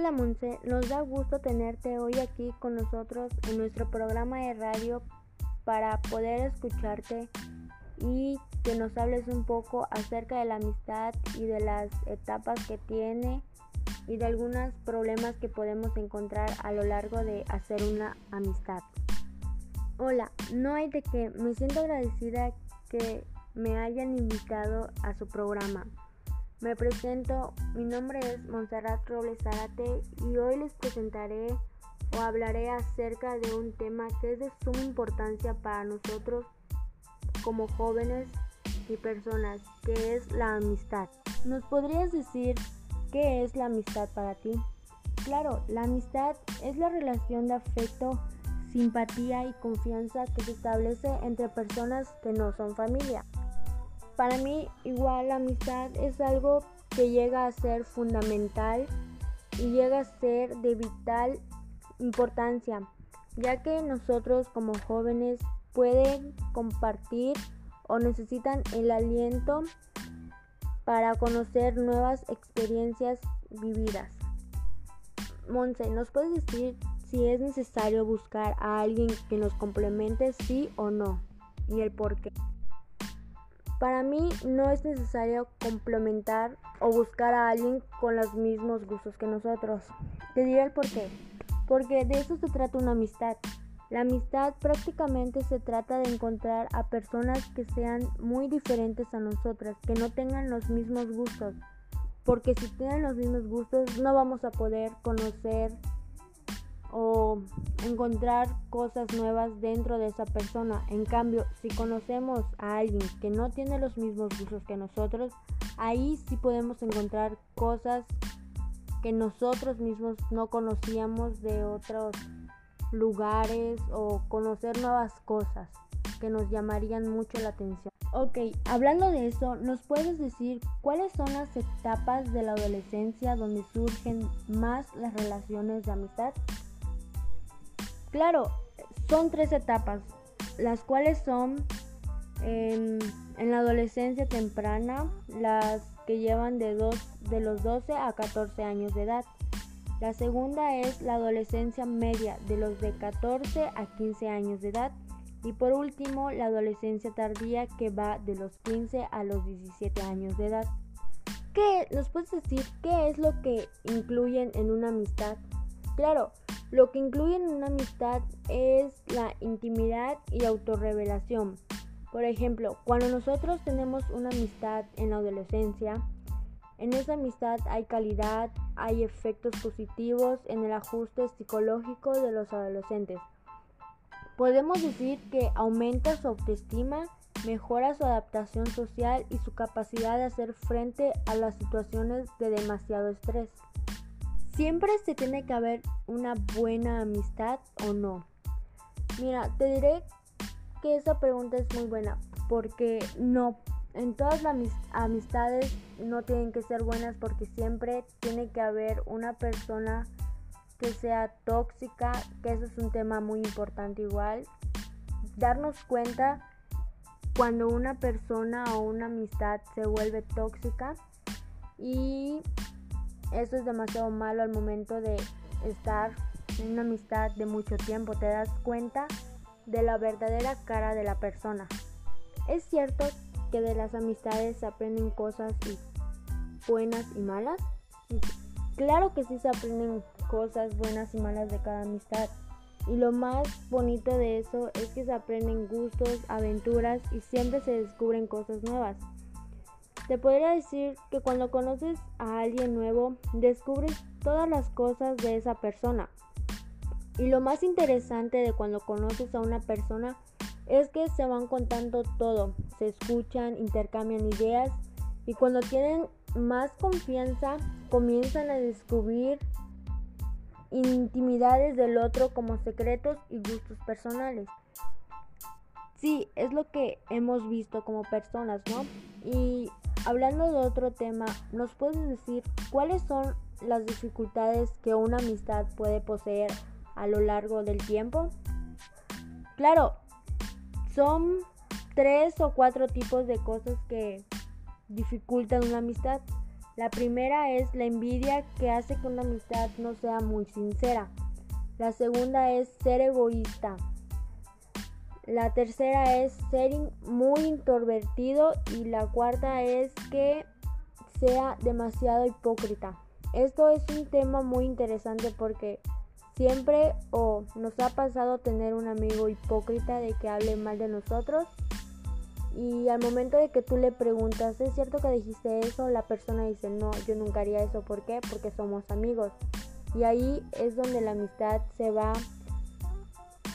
Hola Monse, nos da gusto tenerte hoy aquí con nosotros en nuestro programa de radio para poder escucharte y que nos hables un poco acerca de la amistad y de las etapas que tiene y de algunos problemas que podemos encontrar a lo largo de hacer una amistad. Hola, no hay de qué, me siento agradecida que me hayan invitado a su programa. Me presento, mi nombre es Montserrat Robles Zárate y hoy les presentaré o hablaré acerca de un tema que es de suma importancia para nosotros como jóvenes y personas, que es la amistad. ¿Nos podrías decir qué es la amistad para ti? Claro, la amistad es la relación de afecto, simpatía y confianza que se establece entre personas que no son familia. Para mí igual la amistad es algo que llega a ser fundamental y llega a ser de vital importancia, ya que nosotros como jóvenes pueden compartir o necesitan el aliento para conocer nuevas experiencias vividas. Monse, ¿nos puedes decir si es necesario buscar a alguien que nos complemente sí o no? Y el por qué. Para mí no es necesario complementar o buscar a alguien con los mismos gustos que nosotros. Te diré el por qué. Porque de eso se trata una amistad. La amistad prácticamente se trata de encontrar a personas que sean muy diferentes a nosotras, que no tengan los mismos gustos. Porque si tienen los mismos gustos no vamos a poder conocer o encontrar cosas nuevas dentro de esa persona. En cambio, si conocemos a alguien que no tiene los mismos gustos que nosotros, ahí sí podemos encontrar cosas que nosotros mismos no conocíamos de otros lugares o conocer nuevas cosas que nos llamarían mucho la atención. Ok, hablando de eso, ¿nos puedes decir cuáles son las etapas de la adolescencia donde surgen más las relaciones de amistad? Claro, son tres etapas, las cuales son en, la adolescencia temprana, las que llevan de, dos, de los 12 a 14 años de edad. La segunda es la adolescencia media, de los de 14 a 15 años de edad. Y por último, la adolescencia tardía, que va de los 15 a los 17 años de edad. ¿Qué nos puedes decir qué es lo que incluyen en una amistad? Claro, lo que incluye en una amistad es la intimidad y autorrevelación. Por ejemplo, cuando nosotros tenemos una amistad en la adolescencia, en esa amistad hay calidad, hay efectos positivos en el ajuste psicológico de los adolescentes. Podemos decir que aumenta su autoestima, mejora su adaptación social y su capacidad de hacer frente a las situaciones de demasiado estrés. ¿Siempre se tiene que haber una buena amistad o no? Mira, te diré que esa pregunta es muy buena porque no, en todas las amistades no tienen que ser buenas porque siempre tiene que haber una persona que sea tóxica, que eso es un tema muy importante igual. Darnos cuenta cuando una persona o una amistad se vuelve tóxica y eso es demasiado malo al momento de estar en una amistad de mucho tiempo. Te das cuenta de la verdadera cara de la persona. Es cierto que de las amistades se aprenden cosas buenas y malas. Claro que sí se aprenden cosas buenas y malas de cada amistad. Y lo más bonito de eso es que se aprenden gustos, aventuras y siempre se descubren cosas nuevas. Te podría decir que cuando conoces a alguien nuevo, descubres todas las cosas de esa persona. Y lo más interesante de cuando conoces a una persona es que se van contando todo, se escuchan, intercambian ideas y cuando tienen más confianza comienzan a descubrir intimidades del otro como secretos y gustos personales. Sí, es lo que hemos visto como personas, ¿no? Y Hablando de otro tema, ¿nos puedes decir cuáles son las dificultades que una amistad puede poseer a lo largo del tiempo? Claro, son tres o cuatro tipos de cosas que dificultan una amistad. La primera es la envidia que hace que una amistad no sea muy sincera. La segunda es ser egoísta. La tercera es ser muy introvertido y la cuarta es que sea demasiado hipócrita. Esto es un tema muy interesante porque siempre o nos ha pasado tener un amigo hipócrita de que hable mal de nosotros y al momento de que tú le preguntas, ¿es cierto que dijiste eso? La persona dice, no, yo nunca haría eso. ¿Por qué? Porque somos amigos. Y ahí es donde la amistad se va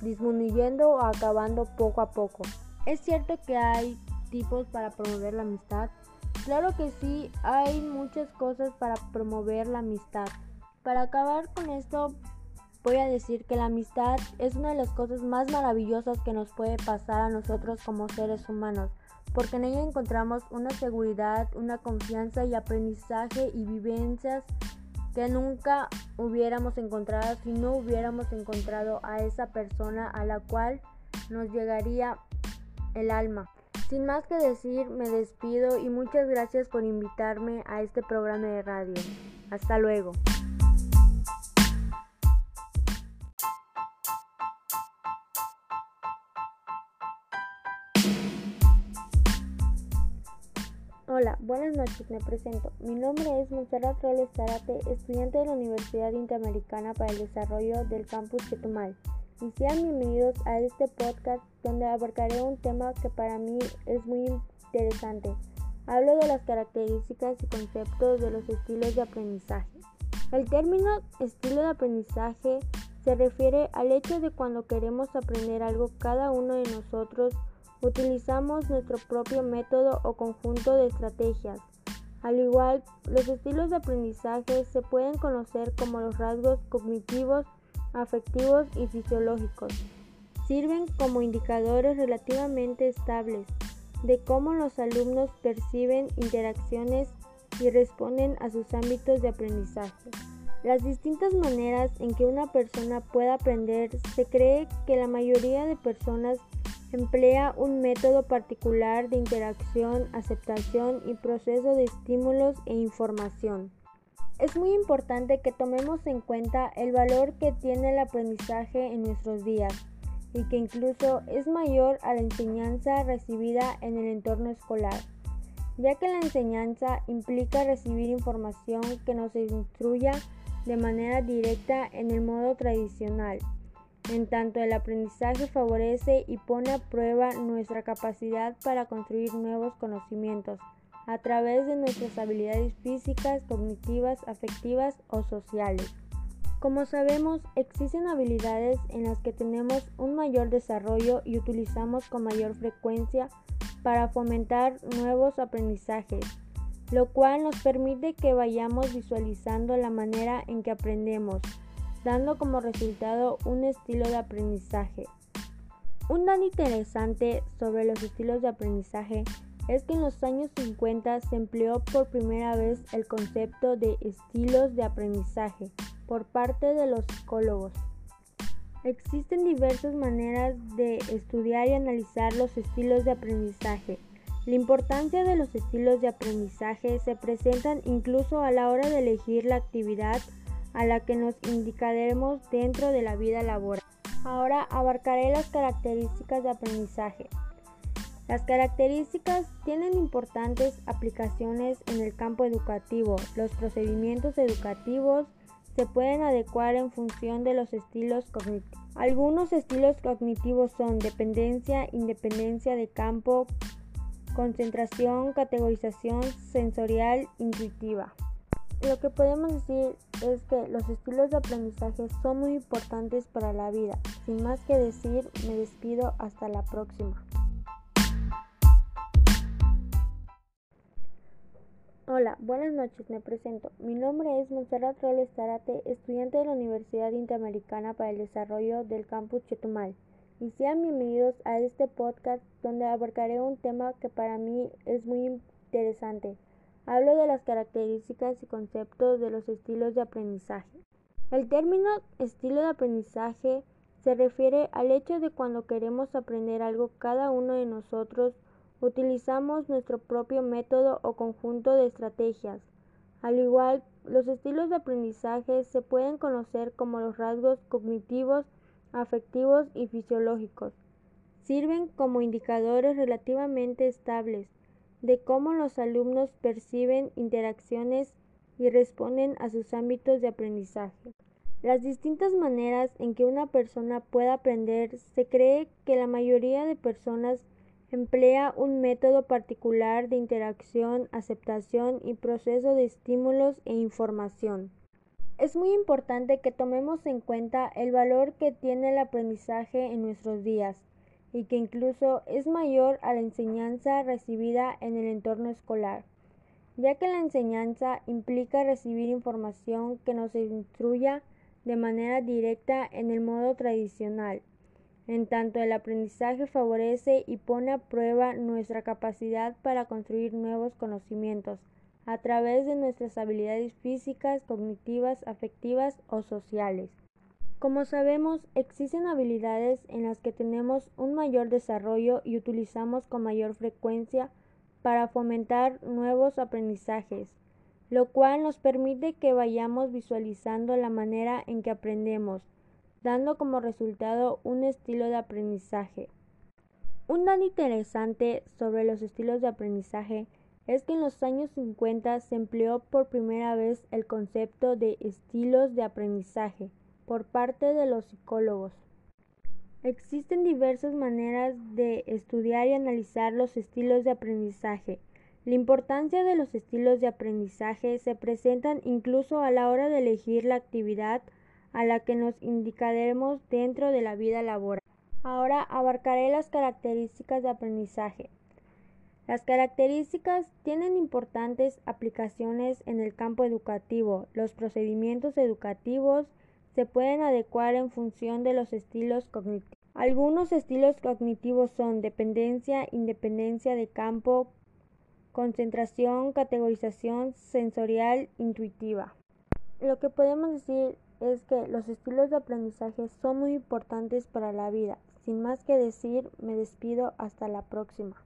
disminuyendo o acabando poco a poco. Es cierto que hay tipos para promover la amistad, Claro que sí, hay muchas cosas para promover la amistad. Para acabar con esto, voy a decir que la amistad es una de las cosas más maravillosas que nos puede pasar a nosotros como seres humanos, porque en ella encontramos una seguridad, una confianza y aprendizaje y vivencias que nunca hubiéramos encontrado si no hubiéramos encontrado a esa persona a la cual nos llegaría el alma. Sin más que decir, me despido y muchas gracias por invitarme a este programa de radio. Hasta luego. Hola, buenas noches, me presento. Mi nombre es Montserrat Robles Zarate, estudiante de la Universidad Interamericana para el Desarrollo del Campus Chetumal y sean bienvenidos a este podcast donde abarcaré un tema que para mí es muy interesante. Hablo de las características y conceptos de los estilos de aprendizaje. El término estilo de aprendizaje se refiere al hecho de cuando queremos aprender algo cada uno de nosotros utilizamos nuestro propio método o conjunto de estrategias. Al igual, los estilos de aprendizaje se pueden conocer como los rasgos cognitivos afectivos y fisiológicos. Sirven como indicadores relativamente estables de cómo los alumnos perciben interacciones y responden a sus ámbitos de aprendizaje. Las distintas maneras en que una persona puede aprender se cree que la mayoría de personas emplea un método particular de interacción, aceptación y proceso de estímulos e información. Es muy importante que tomemos en cuenta el valor que tiene el aprendizaje en nuestros días y que incluso es mayor a la enseñanza recibida en el entorno escolar, ya que la enseñanza implica recibir información que nos instruya de manera directa en el modo tradicional. En tanto, el aprendizaje favorece y pone a prueba nuestra capacidad para construir nuevos conocimientos a través de nuestras habilidades físicas, cognitivas, afectivas o sociales. Como sabemos, existen habilidades en las que tenemos un mayor desarrollo y utilizamos con mayor frecuencia para fomentar nuevos aprendizajes, lo cual nos permite que vayamos visualizando la manera en que aprendemos, dando como resultado un estilo de aprendizaje. Un dato interesante sobre los estilos de aprendizaje es que en los años 50 se empleó por primera vez el concepto de estilos de aprendizaje por parte de los psicólogos. Existen diversas maneras de estudiar y analizar los estilos de aprendizaje. La importancia de los estilos de aprendizaje se presentan incluso a la hora de elegir la actividad a la que nos indicaremos dentro de la vida laboral. Ahora abarcaré las características de aprendizaje. Las características tienen importantes aplicaciones en el campo educativo. Los procedimientos educativos se pueden adecuar en función de los estilos cognitivos. Algunos estilos cognitivos son dependencia, independencia de campo, concentración, categorización sensorial, intuitiva. Lo que podemos decir es que los estilos de aprendizaje son muy importantes para la vida. Sin más que decir, me despido hasta la próxima. Hola, buenas noches, me presento. Mi nombre es Montserrat Robles Zarate, estudiante de la Universidad Interamericana para el Desarrollo del Campus Chetumal. Y sean bienvenidos a este podcast donde abarcaré un tema que para mí es muy interesante. Hablo de las características y conceptos de los estilos de aprendizaje. El término estilo de aprendizaje se refiere al hecho de cuando queremos aprender algo cada uno de nosotros Utilizamos nuestro propio método o conjunto de estrategias. Al igual, los estilos de aprendizaje se pueden conocer como los rasgos cognitivos, afectivos y fisiológicos. Sirven como indicadores relativamente estables de cómo los alumnos perciben interacciones y responden a sus ámbitos de aprendizaje. Las distintas maneras en que una persona puede aprender se cree que la mayoría de personas emplea un método particular de interacción, aceptación y proceso de estímulos e información. Es muy importante que tomemos en cuenta el valor que tiene el aprendizaje en nuestros días y que incluso es mayor a la enseñanza recibida en el entorno escolar, ya que la enseñanza implica recibir información que nos instruya de manera directa en el modo tradicional en tanto el aprendizaje favorece y pone a prueba nuestra capacidad para construir nuevos conocimientos a través de nuestras habilidades físicas, cognitivas, afectivas o sociales. Como sabemos, existen habilidades en las que tenemos un mayor desarrollo y utilizamos con mayor frecuencia para fomentar nuevos aprendizajes, lo cual nos permite que vayamos visualizando la manera en que aprendemos, dando como resultado un estilo de aprendizaje. Un dato interesante sobre los estilos de aprendizaje es que en los años 50 se empleó por primera vez el concepto de estilos de aprendizaje por parte de los psicólogos. Existen diversas maneras de estudiar y analizar los estilos de aprendizaje. La importancia de los estilos de aprendizaje se presentan incluso a la hora de elegir la actividad a la que nos indicaremos dentro de la vida laboral. Ahora abarcaré las características de aprendizaje. Las características tienen importantes aplicaciones en el campo educativo. Los procedimientos educativos se pueden adecuar en función de los estilos cognitivos. Algunos estilos cognitivos son dependencia, independencia de campo, concentración, categorización sensorial, intuitiva. Lo que podemos decir es que los estilos de aprendizaje son muy importantes para la vida. Sin más que decir, me despido hasta la próxima.